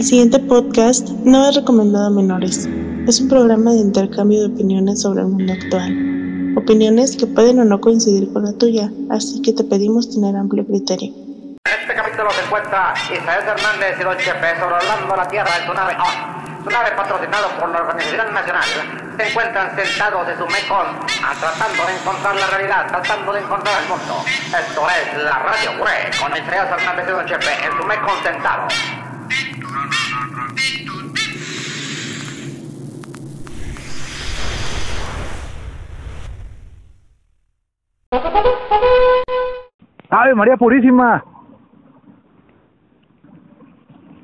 El siguiente podcast no es recomendado a menores. Es un programa de intercambio de opiniones sobre el mundo actual. Opiniones que pueden o no coincidir con la tuya, así que te pedimos tener amplio criterio. En este capítulo se encuentra Isaías Hernández y Don Chepe sobrevolando la Tierra en su nave ON. Su nave patrocinado por la Organización Nacional. Se encuentran sentados en su Mekong, ah, tratando de encontrar la realidad, tratando de encontrar el mundo. Esto es la Radio Cure, con Isaías Hernández y Don Chepe en su Mekong sentados. ¡Ave María Purísima!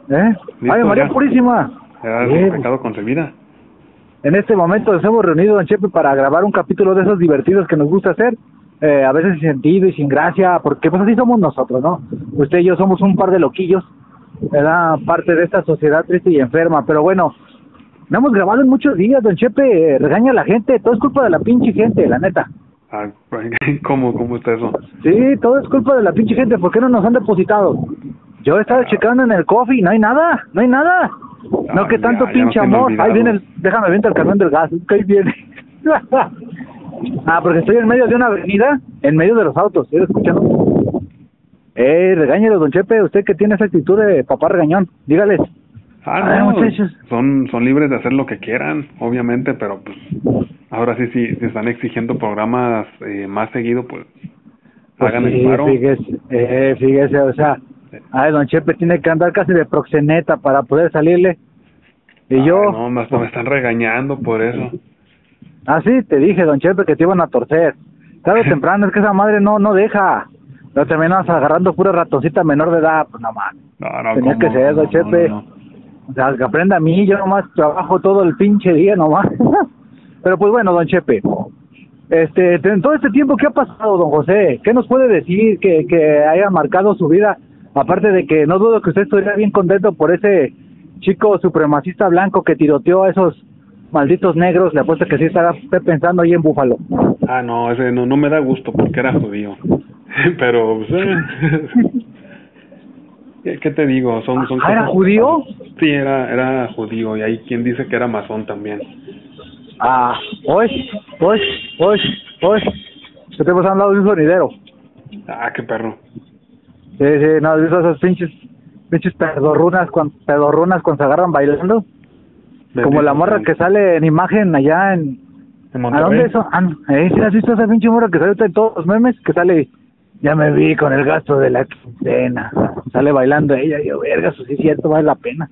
¿Eh? ¡Ave María ya. Purísima! Concebida. En este momento nos hemos reunido, don Chepe, para grabar un capítulo de esos divertidos que nos gusta hacer. eh, a veces sin sentido y sin gracia, porque pues así somos nosotros, ¿no? Usted y yo somos un par de loquillos, ¿verdad? Parte de esta sociedad triste y enferma. Pero bueno, no hemos grabado en muchos días, don Chepe. eh, regaña a la gente, todo es culpa de la pinche gente, la neta. Ah, ¿Cómo, ¿Cómo está eso? Sí, todo es culpa de la pinche gente. ¿Por qué no nos han depositado? Yo he estado checando en el coffee, no hay nada, no hay nada. No Ah, que tanto ya, pinche amor. Ahí viene, el, déjame ver el camión del gas, que ahí viene. ah, porque estoy en medio de una avenida, en medio de los autos, ¿estoy escuchando? Eh, regáñelo, don Chepe, usted que tiene esa actitud de papá regañón, dígales. Ah, Ay, no, muchachos. son, son libres de hacer lo que quieran, obviamente, pero pues ahora sí, sí, si están exigiendo programas eh, más seguido, pues Pues hagan sí, el paro. Fíjese, eh, fíjese, o sea, ay, don Chepe tiene que andar casi de proxeneta para poder salirle. Y Ay, yo, No, me, hasta me están regañando por eso. Ah, sí, te dije, don Chepe, que te iban a torcer. Tarde o temprano, es que esa madre no no deja. No terminas agarrando pura ratoncita menor de edad, pues nada más. No, no, Tenía que ser, don No, no, Chepe. no. O sea, que aprenda a mí, yo nomás trabajo todo el pinche día nomás. Pero pues bueno, don Chepe. Este, en todo este tiempo, ¿qué ha pasado, don José? ¿Qué nos puede decir que, que haya marcado su vida? Aparte de que no dudo que usted estuviera bien contento por ese chico supremacista blanco que tiroteó a esos malditos negros. Le apuesto que sí estaba usted pensando ahí en Búfalo. Ah, no, ese no, no me da gusto porque era judío. Pero, pues, eh, ¿qué, te digo? Son, son Ah, ¿era judío? Sí, era, era judío y hay quien dice que era masón también. Ah, hoy, hoy, hoy, hoy. ¿Qué te hemos hablado de un sonidero? Ah, qué perro. Sí, sí, no, ¿has visto esas pinches, pinches pedorrunas, cuando, pedorrunas cuando se agarran bailando? Como la morra que sale en imagen allá en... En ¿A dónde eso? Ah, no, ¿eh? ¿Sí has visto esa pinche morra que sale en todos los memes? Que sale, ya me vi con el gasto de la quincena. Sale bailando ella, y yo, verga, eso sí es cierto, vale la pena.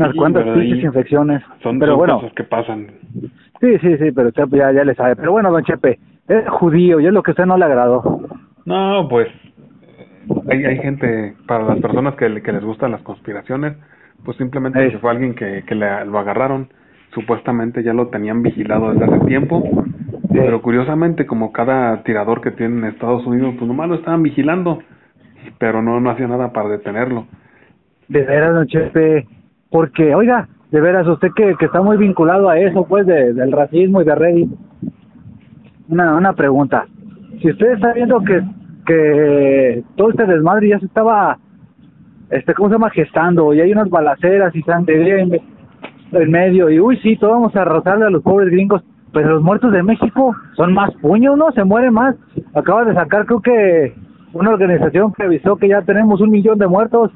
Unas Sí, cuantas pinches infecciones. Son, pero son bueno, cosas que pasan. sí, sí, sí, pero ya, ya le sabe. Pero bueno, don Chepe, es judío, y es lo que a usted no le agradó. No, pues hay, hay gente, para las personas que, que les gustan las conspiraciones, pues simplemente fue alguien que, que le- lo agarraron, supuestamente ya lo tenían vigilado desde hace tiempo, pero curiosamente como cada tirador que tiene en Estados Unidos, pues nomás lo estaban vigilando, pero no, no hacía nada para detenerlo. De veras, don Chepe, porque, oiga, de veras, usted que, está muy vinculado a eso, pues, de, del racismo y de Reddit, una, una pregunta. Si usted está viendo que, que todo este desmadre ya se estaba, este, ¿cómo se llama? Gestando, y hay unas balaceras y sangre en, en medio, y uy, sí, todos vamos a rozarle a los pobres gringos, pero los muertos de México son más puños, ¿no? Se mueren más. Acaba de sacar, creo que, una organización que avisó que ya tenemos un millón de muertos.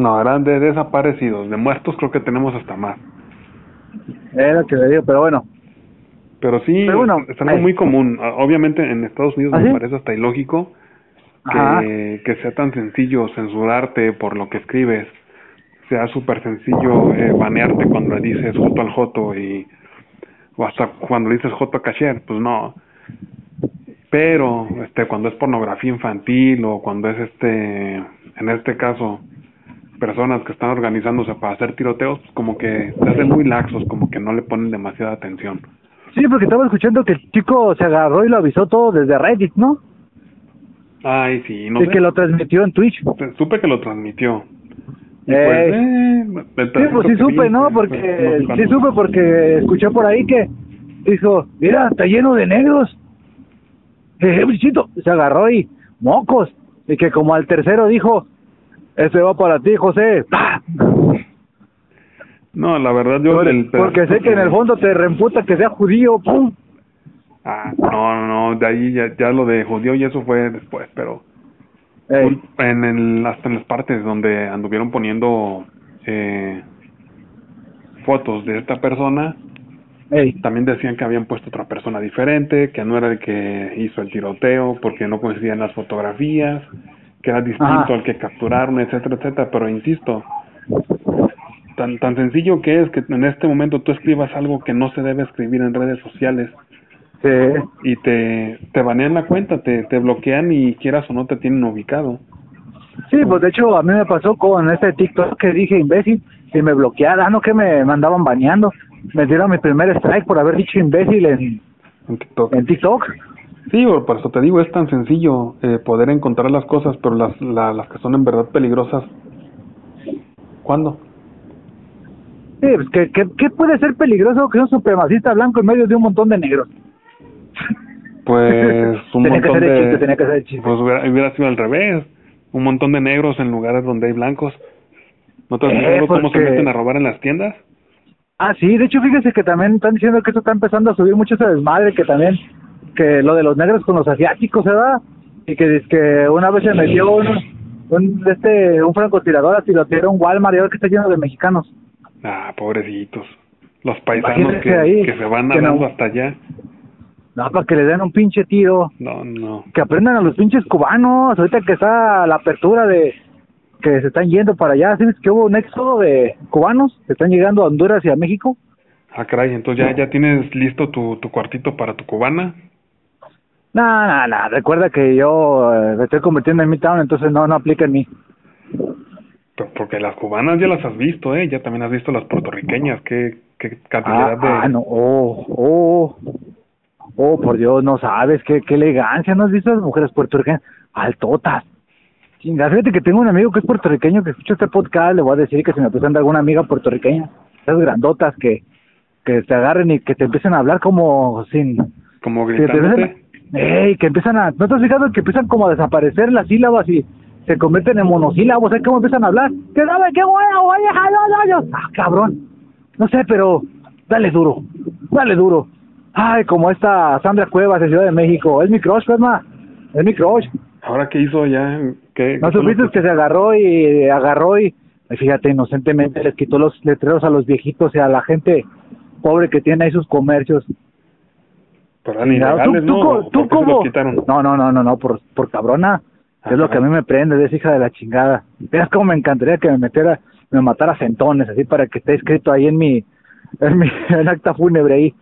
No, eran de desaparecidos, de muertos creo que tenemos hasta más. Era lo que le digo, pero bueno. Pero sí, Pero bueno, es algo eh. muy común. Obviamente en Estados Unidos ¿Ah, me sí? parece hasta ilógico que, que sea tan sencillo censurarte por lo que escribes. Sea súper sencillo eh, banearte cuando le dices joto al joto y o hasta cuando le dices joto a cashier, pues no. Pero este cuando es pornografía infantil o cuando es este en este caso personas que están organizándose para hacer tiroteos, pues como que se hacen muy laxos, como que no le ponen demasiada atención. Sí, porque estaba escuchando que el chico se agarró y lo avisó todo desde Reddit, ¿no? Ay, sí, no y sé. que lo transmitió en Twitch. Supe que lo transmitió. Y Eh, pues, eh, el Sí, pues sí supe, vi, ¿no? pues, Porque no, sí supe porque escuché por ahí que dijo, mira, está lleno de negros. Eh, bichito, se agarró y mocos. Y que como al tercero dijo, Ese va para ti, José. No, la verdad yo... Porque, el porque sé que en el fondo te reemputa que sea judío. ¡Pum! Ah, no, no, de ahí ya, ya lo de judío y eso fue después, pero Ey, en el, hasta en las partes donde anduvieron poniendo eh, fotos de esta persona, ey. también decían que habían puesto otra persona diferente, que no era el que hizo el tiroteo porque no coincidían las fotografías, que era distinto Ajá. al que capturaron, etcétera, etcétera, pero insisto, tan, tan sencillo que es que en este momento tú escribas algo que no se debe escribir en redes sociales Sí. y te, te banean la cuenta, te, te bloquean y quieras o no te tienen ubicado. Sí, pues de hecho a mí me pasó con este TikTok que dije imbécil y me bloquearon, ah, no que me mandaban baneando. Me dieron mi primer strike por haber dicho imbécil en, En TikTok. en TikTok. Sí, por eso te digo, es tan sencillo eh, poder encontrar las cosas, pero las, la- las que son en verdad peligrosas, ¿cuándo? Sí, pues que, que, ¿qué puede ser peligroso que un supremacista blanco en medio de un montón de negros? Pues un Tenía que ser de... chiste, tenía que ser chiste. Pues hubiera, hubiera sido al revés, un montón de negros en lugares donde hay blancos. ¿No te has Eh, fijado cómo se meten a robar en las tiendas? Ah, sí, de hecho fíjese que también están diciendo que esto está empezando a subir mucho ese desmadre, que también, que lo de los negros con los asiáticos, ¿verdad? Y que, que una vez se metió un, un, este, un francotirador a tirotear un Walmart y ahora que está lleno de mexicanos. Ah, pobrecitos. Los paisanos que, ahí, que se van que no- nadando hasta allá. No, para que le den un pinche tiro. No, no. Que aprendan a los pinches cubanos. Ahorita que está la apertura de que se están yendo para allá. ¿Sí ves que hubo un éxodo de cubanos que están llegando a Honduras y a México? Ah, caray, entonces ya, ya tienes listo tu, tu cuartito para tu cubana. No, no, no. Recuerda que yo eh, me estoy convirtiendo en Midtown, entonces no, no aplica en mí. Porque las cubanas ya las has visto, ¿eh? Ya también has visto las puertorriqueñas. ¿Qué, qué cantidad Ah, de...? ah, no. Oh, oh. Oh, por Dios, no sabes. Qué, qué elegancia. ¿No has visto a las mujeres puertorriqueñas? Altotas. Chinga, fíjate que tengo un amigo que es puertorriqueño que escucha este podcast. Le voy a decir que se me presenta alguna amiga puertorriqueña. Esas grandotas que, que te agarren y que te empiecen a hablar como sin... Como gritándote. ¡Ey! Que empiezan a... ¿No te has fijado que empiezan como a desaparecer las sílabas y se convierten en monosílabos? ¿Sabes cómo empiezan a hablar? ¡Que sabe qué bueno, ay, ay! ¡Ah, cabrón! No sé, pero dale duro, dale duro. Ay, como esta Sandra Cuevas de Ciudad de México. Es mi crush, Ferma. Es mi crush. ¿Ahora qué hizo ya? ¿Qué, ¿No qué supiste que se agarró y agarró y, y fíjate, inocentemente les quitó los letreros a los viejitos y a la gente pobre que tiene ahí sus comercios? Pero eran Chingado, ilegales, ¿no? co- ¿Por qué se los quitaron? No, no, no, no, no, por, por cabrona. Es lo que a mí me prende, es hija de la chingada. Veas cómo me encantaría que me metiera, me matara centones, así para que esté escrito ahí en mi, en mi, en acta fúnebre ahí.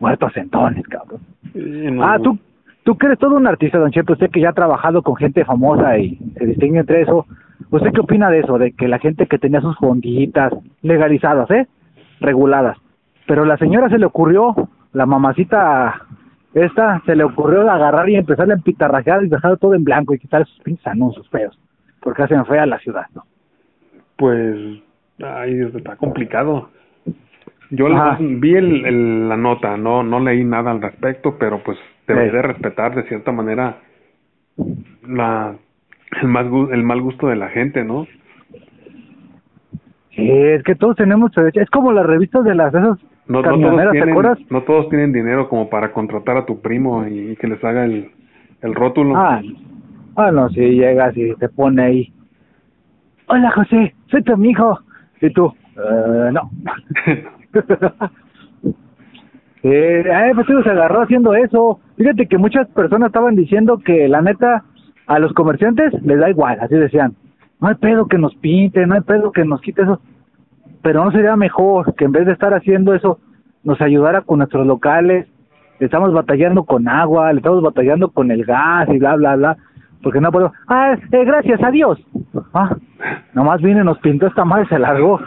Muerto a centones, cabrón. Sí, no, Ah, tú, tú que eres todo un artista, don Chepe, usted que ya ha trabajado con gente famosa y se distingue entre eso. ¿Usted qué opina de eso? De que la gente que tenía sus fonditas legalizadas, ¿eh? Reguladas. Pero la señora se le ocurrió, la mamacita esta, se le ocurrió agarrar y empezar a empitarrajear y dejar todo en blanco y quitar esos pinches anuncios feos. Porque hacen fea la ciudad, ¿no? Pues, ay, está complicado. Yo la- vi el, el- la nota, no no leí nada al respecto, pero pues debería Sí. de respetar de cierta manera la el mal gusto de la gente, ¿no? Sí, es que todos tenemos derecho. Es como las revistas de las esas No, no todos camioneras, ¿te tienen no todos tienen dinero como para contratar a tu primo y, y que les haga el el rótulo. Ah, ah, no, si llegas y te pone ahí. Hola, José, soy tu amigo. Y tú, eh, no. eh, pues sí, se agarró haciendo eso. Fíjate que muchas personas estaban diciendo que la neta a los comerciantes les da igual, así decían. No hay pedo que nos pinte, no hay pedo que nos quite eso. Pero no sería mejor que en vez de estar haciendo eso, nos ayudara con nuestros locales. Le estamos batallando con agua, le estamos batallando con el gas y bla, bla, bla. Porque no puedo. Ah, eh, gracias a Dios. Ah, nomás y nos pintó esta madre, se largó.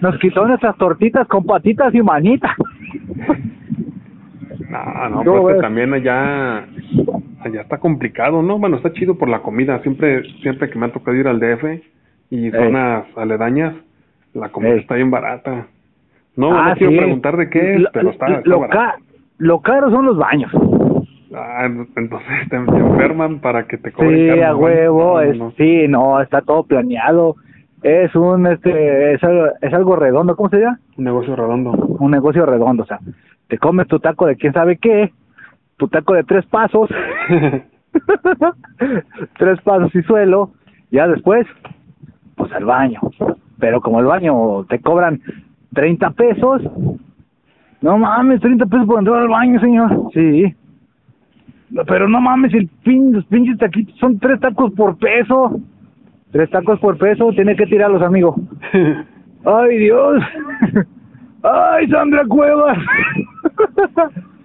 Nos quitó nuestras tortitas con patitas y manitas. No, no, ¿Cómo pues que ves? también allá, allá está complicado, ¿no? Bueno, está chido por la comida. Siempre, siempre que me ha tocado ir al DF y zonas aledañas, la comida Ey. está bien barata. No, Ah, no quiero sí. preguntar de qué es, Lo- pero está, está lo, ca- lo caro son los baños. Ah, entonces te, enferman para que te cobren Sí, a huevo. No, es- no. Sí, no, está todo planeado. es un, este, es algo, es algo redondo, ¿cómo se llama? Un negocio redondo. Un negocio redondo, o sea, te comes tu taco de quién sabe qué, tu taco de tres pasos, tres pasos y suelo, ya después, pues al baño. Pero como el baño te cobran 30 pesos, no mames, 30 pesos por entrar al baño, señor. Sí. No, Pero no mames, el pin, los pinches taquitos son tres tacos por peso. Tres tacos por peso, tiene que tirarlos, amigo. Ay, Dios. Ay, Sandra Cuevas.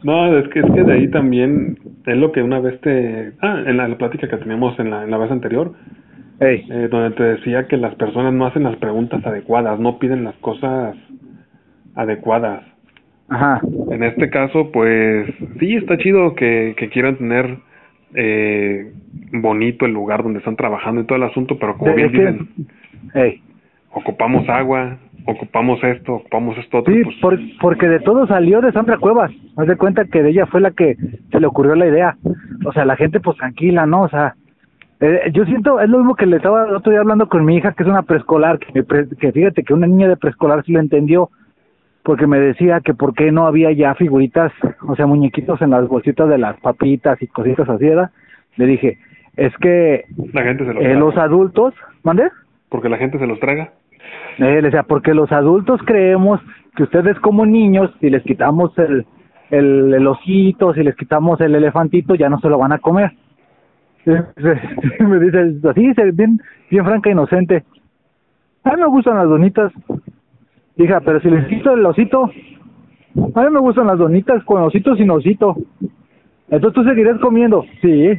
No, es que es que de ahí también es lo que una vez te ah en la, la plática que teníamos en la, en la vez anterior Eh, donde te decía que las personas no hacen las preguntas adecuadas, no piden las cosas adecuadas. ajá. En este caso, pues sí está chido que, que quieran tener eh, bonito el lugar donde están trabajando y todo el asunto, pero como bien dicen, ocupamos agua, ocupamos esto, ocupamos esto otro, Sí, pues por- porque de todo salió de Sandra Cuevas. Haz de cuenta que de ella fue la que se le ocurrió la idea. O sea, la gente pues tranquila, ¿no? O sea, eh, yo siento, es lo mismo que le estaba el otro día hablando con mi hija, que es una preescolar, que, pre- que fíjate que una niña de preescolar sí lo entendió, porque me decía que por qué no había ya figuritas, o sea, muñequitos en las bolsitas de las papitas y cositas así, ¿verdad? Le dije, es que la gente se los eh, los adultos, ¿mande? porque la gente se los traga. Eh, le decía, porque los adultos creemos que ustedes como niños, si les quitamos el, el, el osito, si les quitamos el elefantito, ya no se lo van a comer. Me dice así, bien, bien franca, inocente. A mí me gustan las donitas. Hija, pero si les quito el osito, a mí me gustan las donitas con osito sin osito. Entonces tú seguirás comiendo. Sí,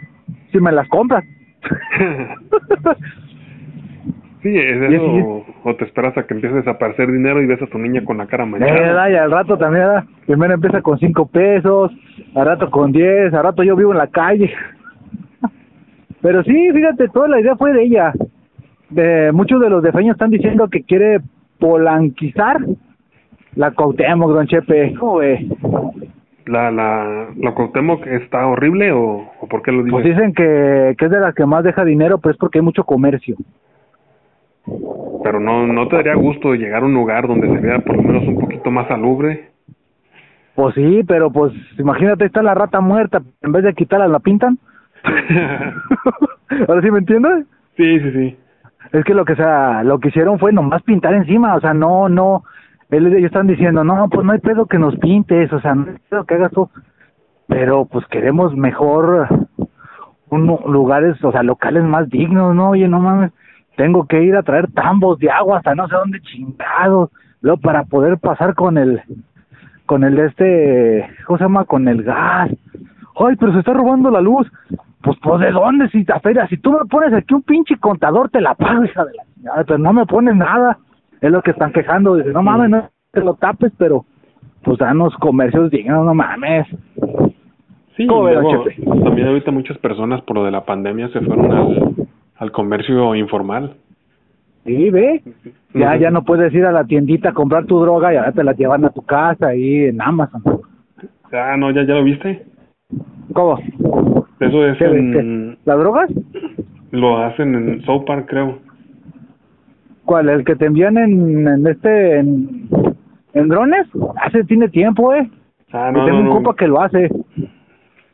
si me las compras. Sí, es eso, o, o te esperas a que empiece a desaparecer dinero y ves a tu niña con la cara Eh, manchada. y al rato también, ¿verdad? primero empieza con cinco pesos, al rato con diez, al rato yo vivo en la calle. Pero sí, fíjate, toda la idea fue de ella. De, muchos de los defeños están diciendo que quiere polanquizar la Cuauhtémoc, don Chepe. ¿Cómo? La, la, la Cuauhtémoc está horrible o, o por qué lo dices? Pues dicen que, que es de las que más deja dinero, pues porque hay mucho comercio. Pero no, no te daría gusto llegar a un lugar donde se vea por lo menos un poquito más salubre. Pues sí, pero pues imagínate, está la rata muerta, en vez de quitarla la pintan. ¿Ahora sí me entiendes? sí, sí, sí. Es que lo que sea, lo que hicieron fue nomás pintar encima, o sea, no, no, ellos están diciendo, no, pues no hay pedo que nos pintes, o sea, no hay pedo que hagas tú, pero pues queremos mejor un, lugares, o sea, locales más dignos, ¿no? Oye, no mames, tengo que ir a traer tambos de agua hasta no sé dónde chingados, luego para poder pasar con el, con el este, ¿cómo se llama? Con el gas. Ay, pero se está robando la luz. Pues, pues, ¿de dónde? Si, feria, si tú me pones aquí un pinche contador, te la pago, hija de la chingada, pero no me pones nada. Es lo que están quejando. Dice, no mames, no te lo tapes, pero, pues, danos comercios dignos, no mames. Sí, ¿Cómo ve, don luego, también ahorita muchas personas por lo de la pandemia se fueron al, al comercio informal. Sí, ve. Ya, ya no puedes ir a la tiendita a comprar tu droga y ahora te la llevan a tu casa ahí en Amazon. Ah, no, ¿ya, ya lo viste? ¿Cómo? Eso es ¿Qué, en? ¿Las drogas? lo hacen en South Park, creo. ¿Cuál? ¿El que te envían en, en este, en, en drones? Hace, tiene tiempo, eh. Ah, no, tengo no, un no. compa que lo hace.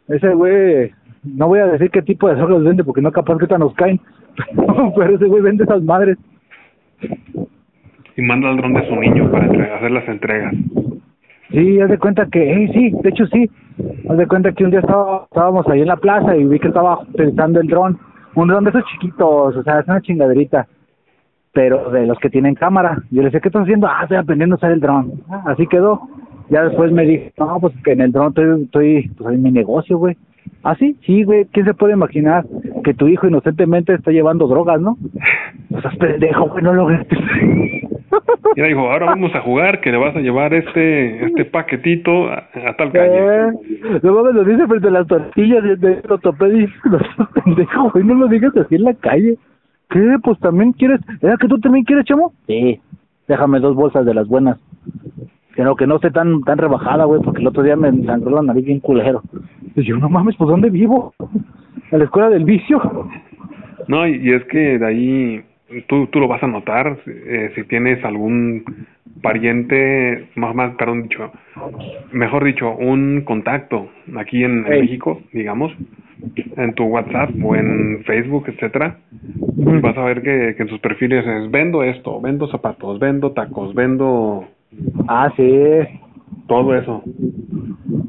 Ese güey, no voy a decir qué tipo de drogas vende porque no capaz que ahorita nos caen. Pero ese güey vende esas madres. Y manda al dron de su niño para entre- hacer las entregas. Sí, haz de cuenta que, eh, sí, de hecho sí. Haz de cuenta que un día estaba, estábamos ahí en la plaza y vi que estaba utilizando el dron. Un dron de esos chiquitos, o sea, es una chingaderita. Pero de los que tienen cámara. Yo le decía, ¿qué estás haciendo? Ah, estoy aprendiendo a usar el dron. Ah, así quedó. Ya después me dije, no, pues que en el dron estoy, estoy pues en mi negocio, güey. Ah, sí, sí, güey. ¿Quién se puede imaginar que tu hijo inocentemente está llevando drogas, no? O sea, pendejo, güey, no lo Mira, dijo, ahora vamos a jugar, que le vas a llevar este este paquetito a, a tal calle. Eh, no mames, lo dice frente a las tortillas de, de ortopedia. No seas pendejo, güey, no lo digas así en la calle. ¿Qué? Pues también quieres. ¿Era que tú también quieres, chamo? Sí. Déjame dos bolsas de las buenas. Que no, que no esté tan tan rebajada, güey, porque el otro día me sangró la nariz bien culero. Y yo, no mames, pues ¿dónde vivo? ¿En la escuela del vicio? No, y, y es que de ahí tú, tú lo vas a notar eh, si tienes algún pariente, más, más, perdón dicho, mejor dicho, un contacto aquí en. México, digamos, en tu WhatsApp o en Facebook, etcétera, vas a ver que, que en sus perfiles es vendo esto, vendo zapatos, vendo tacos, vendo Ah, sí. todo eso.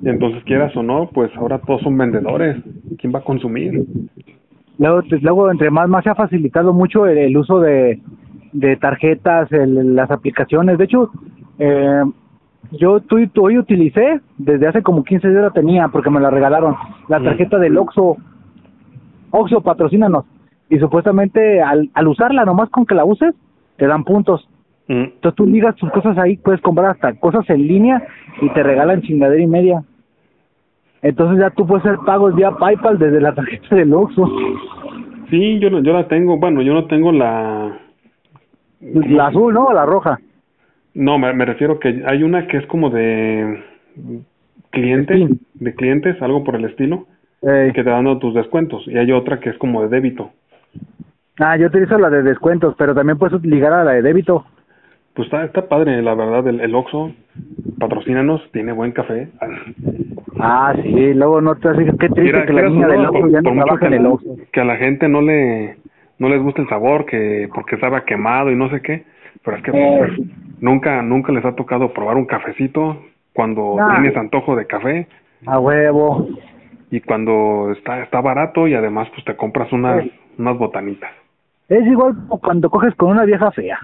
Entonces quieras o no, pues ahora todos son vendedores. ¿Quién va a consumir? Luego, pues, luego entre más, más se ha facilitado mucho el, el uso de, de tarjetas, el- las aplicaciones. De hecho, eh, yo tu, tu- hoy utilicé, desde hace como 15 días la tenía porque me la regalaron, la tarjeta del Oxxo. Oxxo, patrocínanos. Y supuestamente al, al usarla, nomás con que la uses, te dan puntos. Mm. Entonces tú ligas tus cosas ahí, puedes comprar hasta cosas en línea y te regalan chingadera y media. Entonces ya tú puedes hacer pagos vía PayPal desde la tarjeta del Oxxo. Sí, yo, yo la tengo. Bueno, yo no tengo la... La azul, ¿no? O la roja. No, me, me refiero que hay una que es como de clientes, Steam. de clientes, algo por el estilo, Eh, que te dan tus descuentos. Y hay otra que es como de débito. Ah, yo utilizo la de descuentos, pero también puedes ligar a la de débito. Pues está, está padre, la verdad, el, el Oxxo, patrocínanos, tiene buen café. Ah, sí, luego no te haces, qué triste que la niña del por- ya no trabaja en el Oxxo. Que a la gente no le no les gusta el sabor, que porque sabe a quemado y no sé qué, pero es que Eh. pues, nunca nunca les ha tocado probar un cafecito cuando No. tienes antojo de café A huevo. y cuando está está barato y además pues te compras unas Sí. unas botanitas. Es igual como cuando coges con una vieja fea.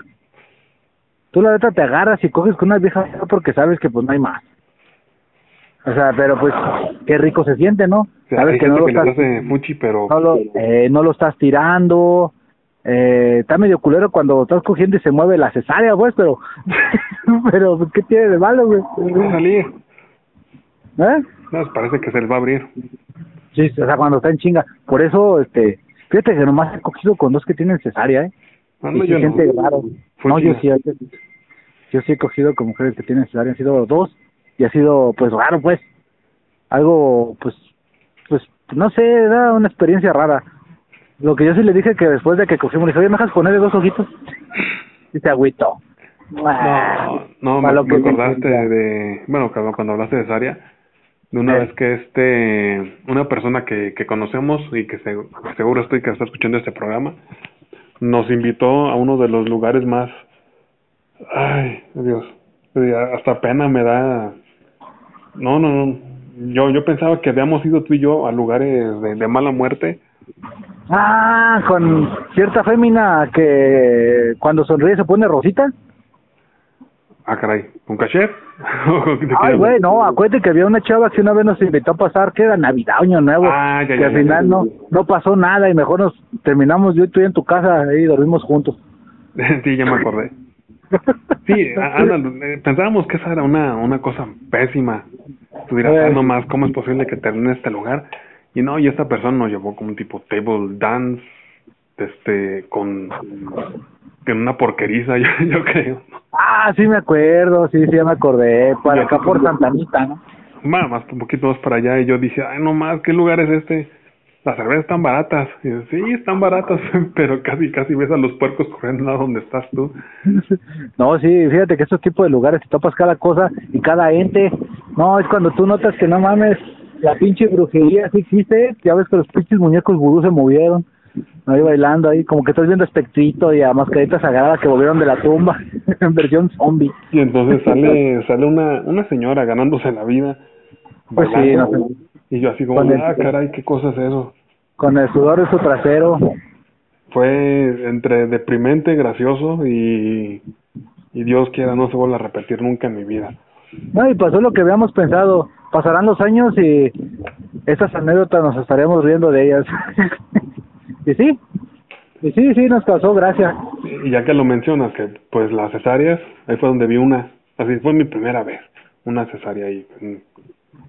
Tú la neta te agarras y coges con una vieja fea porque sabes que pues no hay más. O sea, pero pues qué rico se siente, ¿no? O sea, sabes que no lo que estás, hace fuchi, pero no lo, eh, no lo estás tirando. Eh, está medio culero cuando estás cogiendo y se mueve la cesárea, pues, pero... pero, pues, ¿qué tiene de malo, güey? va a salir. ¿Eh? No, parece que se les va a abrir. Sí, o sea, cuando está en chinga. Por eso, este... Fíjate que nomás he cogido con dos que tienen cesárea, ¿eh? No, y yo no. raro. No, yo sí, yo sí he cogido con mujeres que tienen cesárea, han sido dos, y ha sido, pues, raro, pues. Algo, pues, pues, no sé, era una experiencia rara. Lo que yo sí le dije que después de que cogimos, le dije, oye, ¿me dejas ponerle dos ojitos? Y se agüitó. No, no, Para me, me acordaste de, bueno, cuando, cuando hablaste de Saria, de una vez que este, una persona que, que conocemos y que se- seguro estoy que está escuchando este programa, nos invitó a uno de los lugares más, ay, Dios, hasta pena me da, no, no, no, yo, yo pensaba que habíamos ido tú y yo a lugares de, de mala muerte, Ah, con cierta fémina que cuando sonríe se pone rosita. ah, caray, ¿con cachet? ¿De qué Ay, güey, no, acuérdate que había una chava que una vez nos invitó a pasar, que era Navidad, Año Nuevo, Ah, ya, que ya, al final ya. no no pasó nada y mejor nos terminamos yo y tú en tu casa y dormimos juntos. sí, ya me acordé. Sí, a- anda, eh, pensábamos que esa era una, una cosa pésima. Ah, no más, ¿cómo es posible que termine este lugar? Y no, y esta persona nos llevó como un tipo table dance, este, con, con una porqueriza, yo, yo creo. Ah, sí me acuerdo, sí, sí, ya me acordé, para acá por. Santanita, ¿no? Más, más, un poquito más para allá, y yo dije, ay, no más, ¿qué lugar es este? Las cervezas están baratas. Y sí, están baratas, pero casi, casi ves a los puercos corriendo a donde estás tú. No, sí, fíjate que esos tipos de lugares te topas cada cosa y cada ente. No, es cuando tú notas que no mames, la pinche brujería sí existe. Ya ves que los pinches muñecos vudú se movieron. Ahí bailando ahí, como que estás viendo Espectrito y a Mascarita Sagrada que volvieron de la tumba en versión zombie. Y entonces sale sale una una señora ganándose la vida. Pues sí, no sé. Y yo así como, el- ah, caray, ¿qué cosa es eso? Con el sudor de su trasero. Fue entre deprimente, gracioso y, y Dios quiera no se vuelva a repetir nunca en mi vida. No, y pasó lo que habíamos pensado. Pasarán los años y esas anécdotas nos estaremos riendo de ellas. y sí, y sí, sí, nos causó gracia. Y ya que lo mencionas, que pues las cesáreas, ahí fue donde vi una, así fue mi primera vez, una cesárea ahí.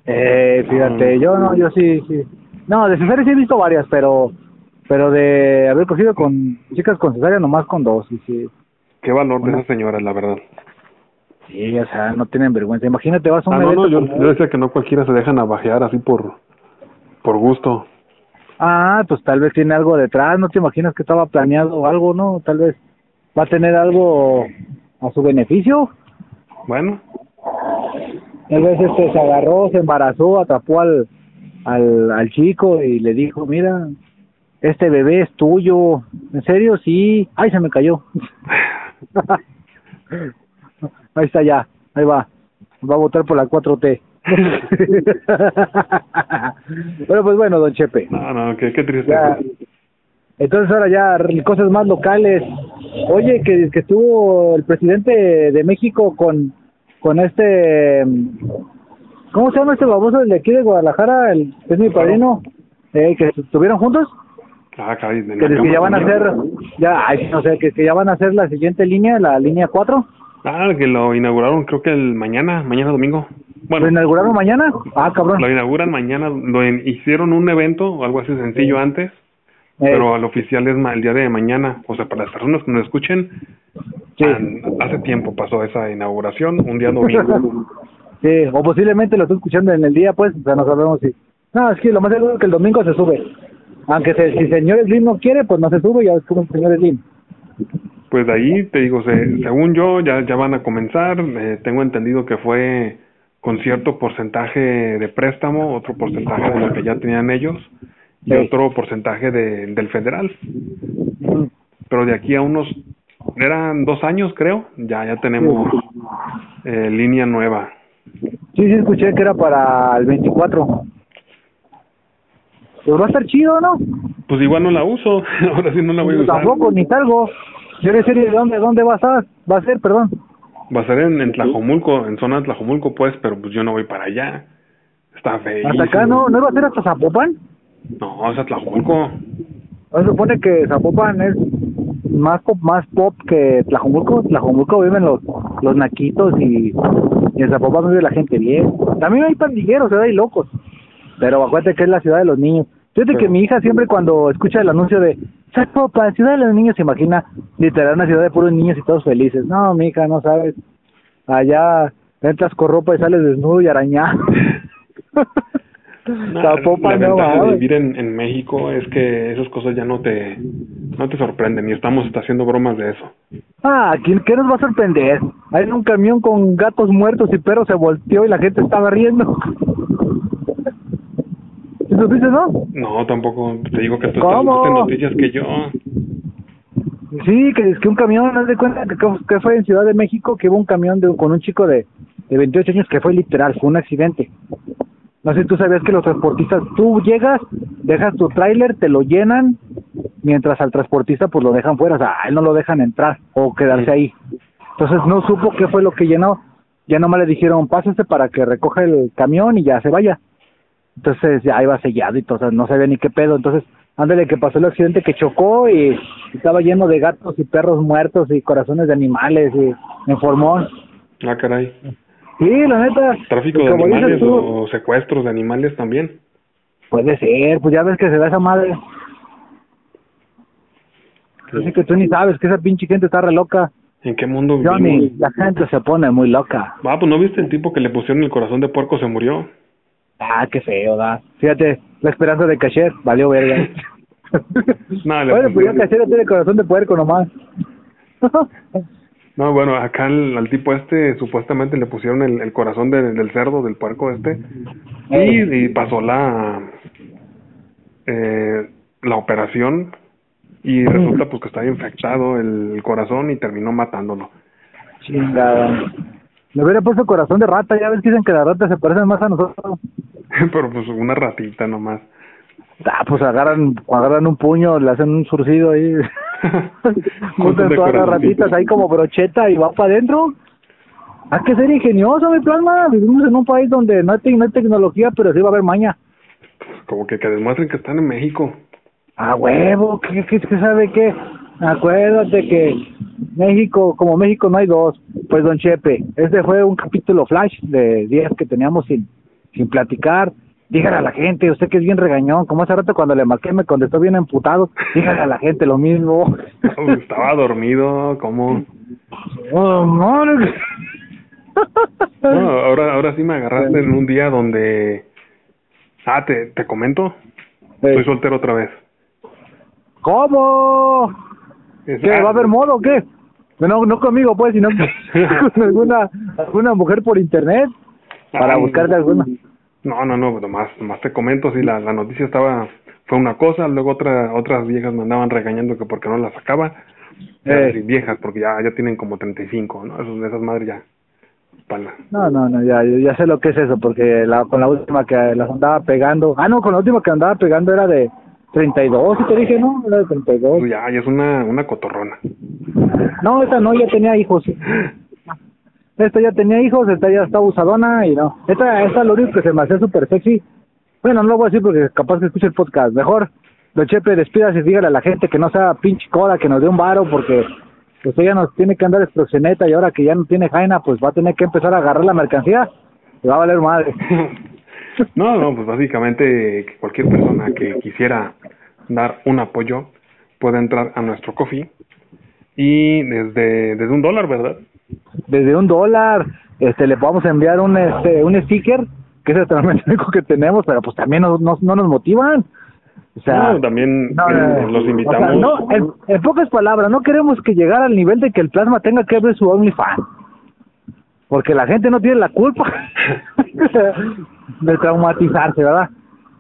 Eh, fíjate, yo no, yo sí, sí. No, de cesárea sí he visto varias, pero pero de haber cogido con chicas con cesárea nomás con dos, y sí. Qué valor de esas señoras, la verdad. Sí, o sea, no tienen vergüenza. Imagínate, vas a un Ah, no, no, yo, decía que no cualquiera se dejan navajear así por, por gusto. Ah, pues tal vez tiene algo detrás, no te imaginas que estaba planeado algo, ¿no? Tal vez va a tener algo a su beneficio. Bueno, Tal vez este se agarró, se embarazó, atrapó al, al, al chico y le dijo, mira, este bebé es tuyo. ¿En serio? Sí. Ay, se me cayó. Ahí está ya, ahí va. Va a votar por la 4T. Pero pues bueno, don Chepe. no, no, qué, qué triste. Ya. Entonces ahora ya cosas más locales. Oye, que, que estuvo el presidente de México con con este ¿cómo se llama este baboso el de aquí de Guadalajara? El es mi padrino. Eh, que estuvieron juntos. Ah, caray, Que, que ya van a hacer ya ay, no sé, que, que ya van a hacer la siguiente línea, la línea 4. Ah, que lo inauguraron creo que el mañana, mañana domingo. Bueno, ¿Lo inauguraron mañana? Ah, cabrón. lo inauguran mañana, lo in- hicieron un evento o algo así sencillo antes, pero el oficial es el día de mañana. O sea, para las personas que nos escuchen, sí. an- hace tiempo pasó esa inauguración, un día domingo. Sí, o posiblemente lo estoy escuchando en el día, pues, o sea, no sabemos si... No, es que lo más seguro es que el domingo se sube. Aunque se, si señor Slim no quiere, pues no se sube, ya es como el señor Slim. Pues de ahí, te digo, se- según yo, ya, ya van a comenzar. Eh, tengo entendido que fue con cierto porcentaje de préstamo, otro porcentaje de lo que ya tenían ellos y Sí. otro porcentaje de, del federal. Pero de aquí a unos, eran dos años creo, ya, ya tenemos eh, línea nueva. Sí, sí, escuché que era para el 24. Pues va a estar chido, ¿no? Pues igual no la uso, ahora sí no la voy a usar. Tampoco, ni salgo. Yo serie de dónde, dónde va a estar, va a ser, perdón. Va a ser en, en Tlajomulco, en zona de Tlajomulco pues, pero pues yo no voy para allá. Está feo. Hasta acá no, ¿no va a ser hasta Zapopan? No, es a Tlajomulco. Se supone que Zapopan es más pop, más pop que Tlajomulco. Tlajomulco viven los, los naquitos y, y en Zapopan vive la gente bien. También hay pandilleros, ¿verdad? Hay locos. Pero acuérdate que es la ciudad de los niños. Fíjate que mi hija siempre cuando escucha el anuncio de Zapopan, ciudad de los niños, se imagina literal una ciudad de puros niños y todos felices. No, mi hija, no sabes. Allá entras con ropa y sales desnudo y arañado. No, la no ventaja de vivir en, en México es que esas cosas ya no te no te sorprenden y estamos hasta haciendo bromas de eso. Ah, ¿quién, ¿qué nos va a sorprender? Hay un camión con gatos muertos y perros se volteó y la gente estaba riendo. ¿Sí supiste, no? No, tampoco te digo que tú ¿Cómo? estás noticias que yo. Sí, que es que un camión, haz de cuenta que, que fue en Ciudad de México, que hubo un camión de, con un chico de, de 28 años que fue literal, fue un accidente. No sé si tú sabías que los transportistas, tú llegas, dejas tu tráiler, te lo llenan, mientras al transportista pues lo dejan fuera, o sea, a él no lo dejan entrar o quedarse ahí. Entonces no supo qué fue lo que llenó, ya nomás le dijeron, pásese para que recoja el camión y ya se vaya. Entonces ya iba sellado y todo, o sea, no sabía ni qué pedo. Entonces, ándale que pasó el accidente que chocó y estaba lleno de gatos y perros muertos y corazones de animales y en formón. Ah, caray. Sí, la neta. Tráfico y de como dices animales tú, o secuestros de animales también. Puede ser, pues ya ves que se da esa madre. Dice que tú ni sabes que esa pinche gente está re loca. ¿En qué mundo Johnny, vivimos? la gente se pone muy loca. Ah, pues no viste el tipo que le pusieron el corazón de puerco se murió. Ah, qué feo, da. Fíjate, la esperanza de Cacher valió verga. No, bueno, pues ya Cacher tiene corazón de puerco nomás. No, bueno, acá al, al tipo este supuestamente le pusieron el, el corazón de- del cerdo, del puerco este, y, y pasó la eh, la operación y resulta pues que estaba infectado el, corazón y terminó matándolo. Chingada. Le hubiera puesto corazón de rata, ya ves que dicen que las ratas se parecen más a nosotros. Pero pues una ratita nomás. Ah, pues agarran, agarran un puño, le hacen un surcido ahí. Juntan todas las ratitas ahí como brocheta y va para adentro. Hay que ser ingenioso, mi plasma. Vivimos en un país donde no hay, te- no hay tecnología, pero sí va a haber maña. Como que, que demuestren que están en México. A huevo, ¿qué, qué, qué sabe qué? Acuérdate que México, como México no hay dos. Pues, don Chepe, este fue un capítulo flash de días que teníamos sin, sin platicar. Dígale a la gente, usted que es bien regañón, como hace rato cuando le marqué me contestó bien emputado. Dígale a la gente lo mismo. Estaba dormido, como... Oh, no, ahora, ahora sí me agarraste en un día donde... Ah, te, te comento. Soy Eh, soltero otra vez. ¿Cómo? Es- ¿Qué? ¿Va a haber modo o qué? No, no conmigo, pues, sino con alguna, alguna mujer por internet para Ay, buscarte alguna. No, no, no, nomás, nomás te comento, si la, la noticia estaba, fue una cosa, luego otra, otras viejas me andaban regañando que porque no la sacaba, Eh. viejas, porque ya, ya tienen como 35, ¿no? Esos, esas madres ya, pala. No, no, no, ya, ya sé lo que es eso, porque la, con la última que las andaba pegando, ah, no, con la última que andaba pegando era de 32, ¿sí te dije, no? Era de 32. Pues ya, ya es una, una cotorrona. No, esta no, ya tenía hijos. Esta ya tenía hijos, esta ya está abusadona y no. Esta, esta lo único que se me hacía súper sexy. Bueno, no lo voy a decir porque capaz que escuche el podcast. Mejor, Don Chepe, despídase y dígale a la gente que no sea pinche coda, que nos dé un varo porque pues ella nos tiene que andar exproxeneta y ahora que ya no tiene jaina, pues va a tener que empezar a agarrar la mercancía y va a valer madre. No, no, pues básicamente cualquier persona que quisiera dar un apoyo puede entrar a nuestro coffee y desde, desde un dólar, ¿verdad? Desde un dólar, este, le podemos enviar un, este, un sticker, que es el único que tenemos, pero pues también no, no, no nos motivan. O sea, No, también no, eh, los o sea, invitamos. no, en, en pocas palabras, no queremos que llegar al nivel de que el plasma tenga que abrir su OnlyFans. Porque la gente no tiene la culpa de traumatizarse, ¿verdad?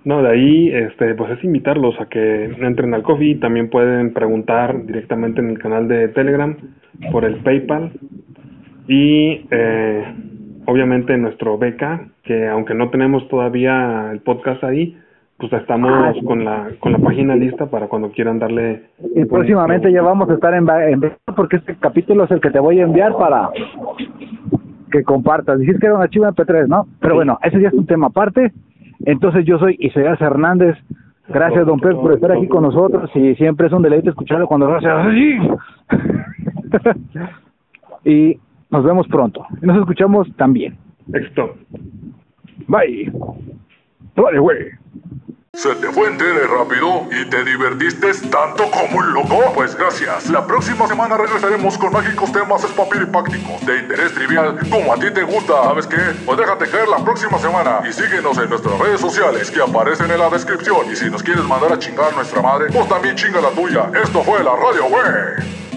No, de ahí, este, pues es invitarlos a que entren al coffee. También pueden preguntar directamente en el canal de Telegram por el PayPal y eh, obviamente nuestro beca, que aunque no tenemos todavía el podcast ahí, pues estamos con la con la página lista para cuando quieran darle. Y próximamente ya vamos a estar en, en porque este capítulo es el que te voy a enviar para que compartas. Dijiste que era una chiva MP3, ¿no? Pero bueno, ese ya es un tema aparte. Entonces yo soy Isaías Hernández. Gracias, don Pep, por estar aquí con nosotros. Y siempre es un deleite escucharlo cuando lo hace así. y nos vemos pronto. Y nos escuchamos también. Éxito. Bye. Vale, güey. Se te fue en tele rápido y te divertiste tanto como un loco. Pues gracias. La próxima semana regresaremos con mágicos temas espapiripácticos de interés trivial como a ti te gusta. ¿Sabes qué? Pues déjate caer la próxima semana y síguenos en nuestras redes sociales que aparecen en la descripción. Y si nos quieres mandar a chingar a nuestra madre, pues también chinga la tuya. Esto fue la radio, güey.